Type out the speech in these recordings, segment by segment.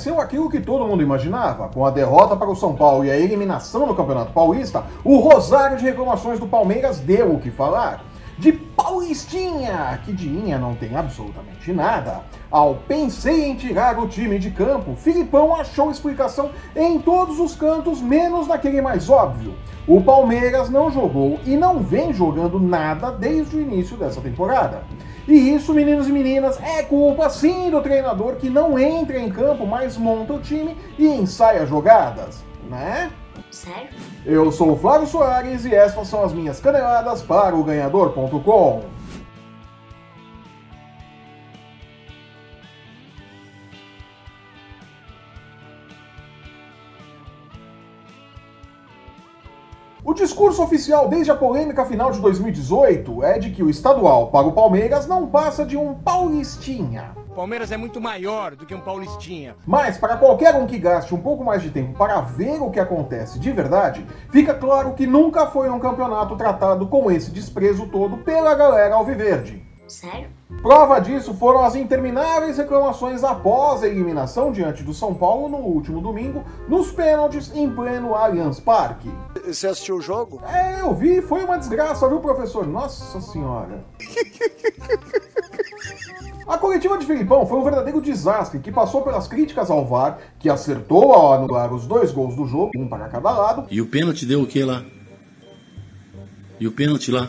aconteceu aquilo que todo mundo imaginava. Com a derrota para o São Paulo e a eliminação no Campeonato Paulista, o rosário de reclamações do Palmeiras deu o que falar. De Paulistinha, que de Inha não tem absolutamente nada, ao pensei em tirar o time de campo, Filipão achou explicação em todos os cantos, menos naquele mais óbvio. O Palmeiras não jogou e não vem jogando nada desde o início dessa temporada. E isso, meninos e meninas, é culpa sim do treinador que não entra em campo, mas monta o time e ensaia jogadas, né? Sério? Eu sou o Flávio Soares e estas são as minhas caneladas para o ganhador.com. O discurso oficial desde a polêmica final de 2018 é de que o estadual para o Palmeiras não passa de um paulistinha. Palmeiras é muito maior do que um paulistinha. Mas para qualquer um que gaste um pouco mais de tempo para ver o que acontece de verdade, fica claro que nunca foi um campeonato tratado com esse desprezo todo pela galera alviverde. Sério? Prova disso foram as intermináveis reclamações após a eliminação diante do São Paulo no último domingo, nos pênaltis em pleno Allianz Parque. Você assistiu o jogo? É, eu vi, foi uma desgraça, viu, professor? Nossa senhora. A coletiva de Filipão foi um verdadeiro desastre que passou pelas críticas ao VAR, que acertou ao anular os dois gols do jogo, um para cada lado. E o pênalti deu o que lá? E o pênalti lá?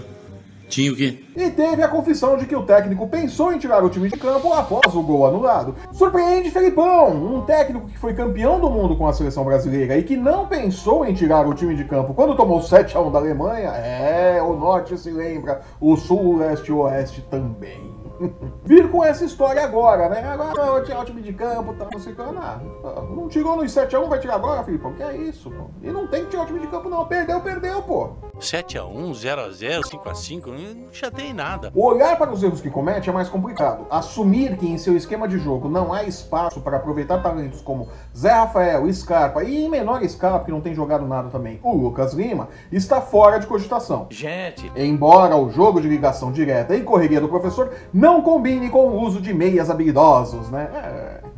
Tinha o quê? E teve a confissão de que o técnico pensou em tirar o time de campo após o gol anulado. Surpreende Felipão, um técnico que foi campeão do mundo com a seleção brasileira e que não pensou em tirar o time de campo quando tomou 7 a 1 da Alemanha. É, o norte se lembra, o sul, o leste e o oeste também. Vir com essa história agora, né? Agora eu tirar o time de campo, tá, não sei o que. Não, não tirou no 7x1, vai tirar agora, Filipão? Que é isso, pô? E não tem que tirar o time de campo, não. Perdeu, perdeu, pô. 7x1, 0x0, 5x5, não chatei nada. Olhar para os erros que comete é mais complicado. Assumir que em seu esquema de jogo não há espaço para aproveitar talentos como Zé Rafael, Scarpa e em menor escala, porque não tem jogado nada também, o Lucas Lima, está fora de cogitação. Gente, Embora o jogo de ligação direta e correria do professor não combine com o uso de meias habilidosos, né? É.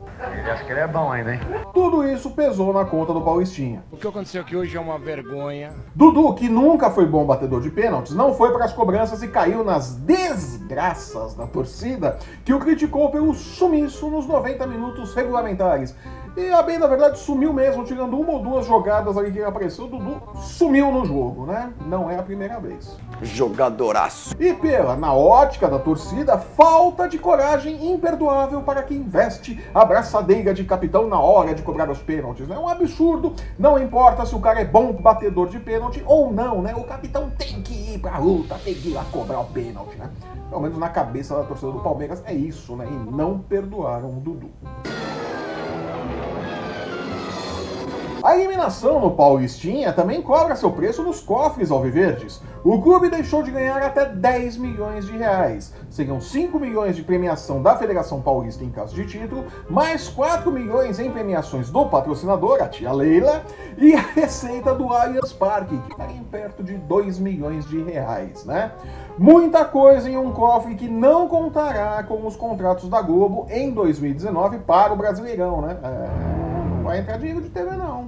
Ele acha que ele é bom ainda, hein? Tudo isso pesou na conta do Paulistinha. O que aconteceu aqui hoje é uma vergonha. Dudu, que nunca foi bom batedor de pênaltis, não foi para as cobranças e caiu nas desgraças da torcida, que o criticou pelo sumiço nos 90 minutos regulamentares. E a bem, na verdade, sumiu mesmo, tirando uma ou duas jogadas ali que apareceu. O Dudu sumiu no jogo, né? Não é a primeira vez. Jogadoraço. E pela, na ótica da torcida, falta de coragem imperdoável para quem veste a braçadeira de capitão na hora de cobrar os pênaltis. É um absurdo, não importa se o cara é bom batedor de pênalti ou não, né? O capitão tem que ir pra luta, tem que ir lá cobrar o pênalti, né? Pelo menos na cabeça da torcida do Palmeiras é isso, né? E não perdoaram o Dudu. A eliminação no Paulistinha também cobra seu preço nos cofres alviverdes. O clube deixou de ganhar até 10 milhões de reais. Seriam 5 milhões de premiação da Federação Paulista em caso de título, mais 4 milhões em premiações do patrocinador, a tia Leila, e a receita do Allianz Parque, que está em perto de 2 milhões de reais, né? Muita coisa em um cofre que não contará com os contratos da Globo em 2019 para o Brasileirão, né? É vai entrar dinheiro de TV, não.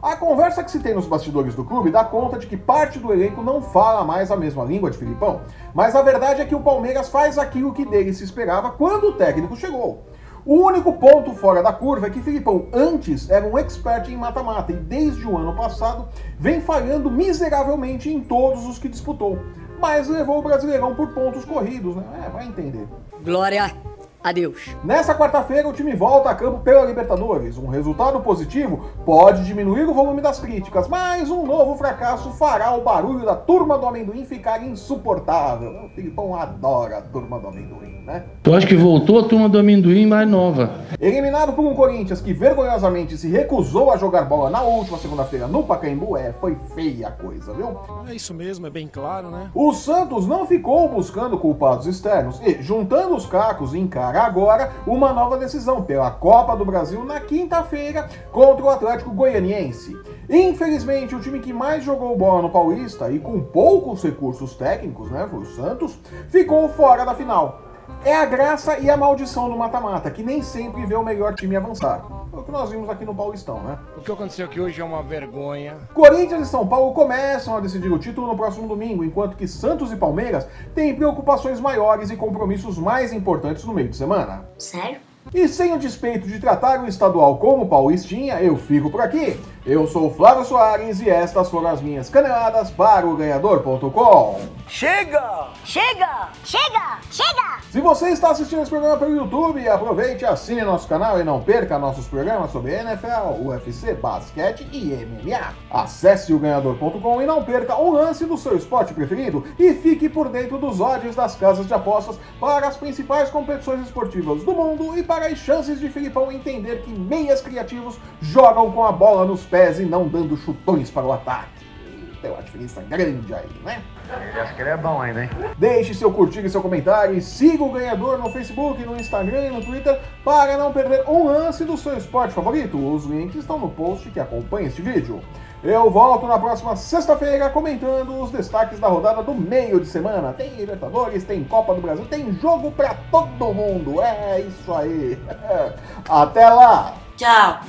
A conversa que se tem nos bastidores do clube dá conta de que parte do elenco não fala mais a mesma língua de Filipão, mas a verdade é que o Palmeiras faz aquilo que dele se esperava quando o técnico chegou. O único ponto fora da curva é que Filipão antes era um expert em mata-mata e desde o ano passado vem falhando miseravelmente em todos os que disputou. Mas levou o Brasileirão por pontos corridos, né? É, vai entender. Glória Adeus. Nessa quarta-feira, o time volta a campo pela Libertadores. Um resultado positivo pode diminuir o volume das críticas, mas um novo fracasso fará o barulho da turma do amendoim ficar insuportável. O Filipão adora a turma do amendoim, né? Eu acho que voltou a turma do amendoim mais nova. Eliminado por um Corinthians que vergonhosamente se recusou a jogar bola na última segunda-feira no Pacaembu, é, foi feia a coisa, viu? É isso mesmo, é bem claro, né? O Santos não ficou buscando culpados externos e, juntando os cacos, encara agora uma nova decisão pela Copa do Brasil na quinta-feira contra o Atlético Goianiense. Infelizmente, o time que mais jogou bola no Paulista e com poucos recursos técnicos, né, foi o Santos, ficou fora da final. É a graça e a maldição do mata-mata, que nem sempre vê o melhor time avançar. É o que nós vimos aqui no Paulistão, né? O que aconteceu aqui hoje é uma vergonha. Corinthians e São Paulo começam a decidir o título no próximo domingo, enquanto que Santos e Palmeiras têm preocupações maiores e compromissos mais importantes no meio de semana. Sério? E sem o despeito de tratar o estadual como paulistinha, eu fico por aqui. Eu sou o Flávio Soares e estas foram as minhas caneladas para o Ganhador.com. Chega! Chega! Chega! Chega! Se você está assistindo esse programa pelo YouTube, aproveite, assine nosso canal e não perca nossos programas sobre NFL, UFC, basquete e MMA. Acesse o Ganhador.com e não perca um lance do seu esporte preferido e fique por dentro dos odds das casas de apostas para as principais competições esportivas do mundo e para as chances de Filipão entender que meias criativos jogam com a bola nos pés e não dando chutões para o ataque. Tem uma diferença grande aí, né? Ele acha que ele é bom ainda, hein? Deixe seu curtir e seu comentário e siga o ganhador no Facebook, no Instagram e no Twitter para não perder um lance do seu esporte favorito. Os links estão no post que acompanha este vídeo. Eu volto na próxima sexta-feira comentando os destaques da rodada do meio de semana. Tem Libertadores, tem Copa do Brasil, tem jogo pra todo mundo. É isso aí. Até lá! Tchau.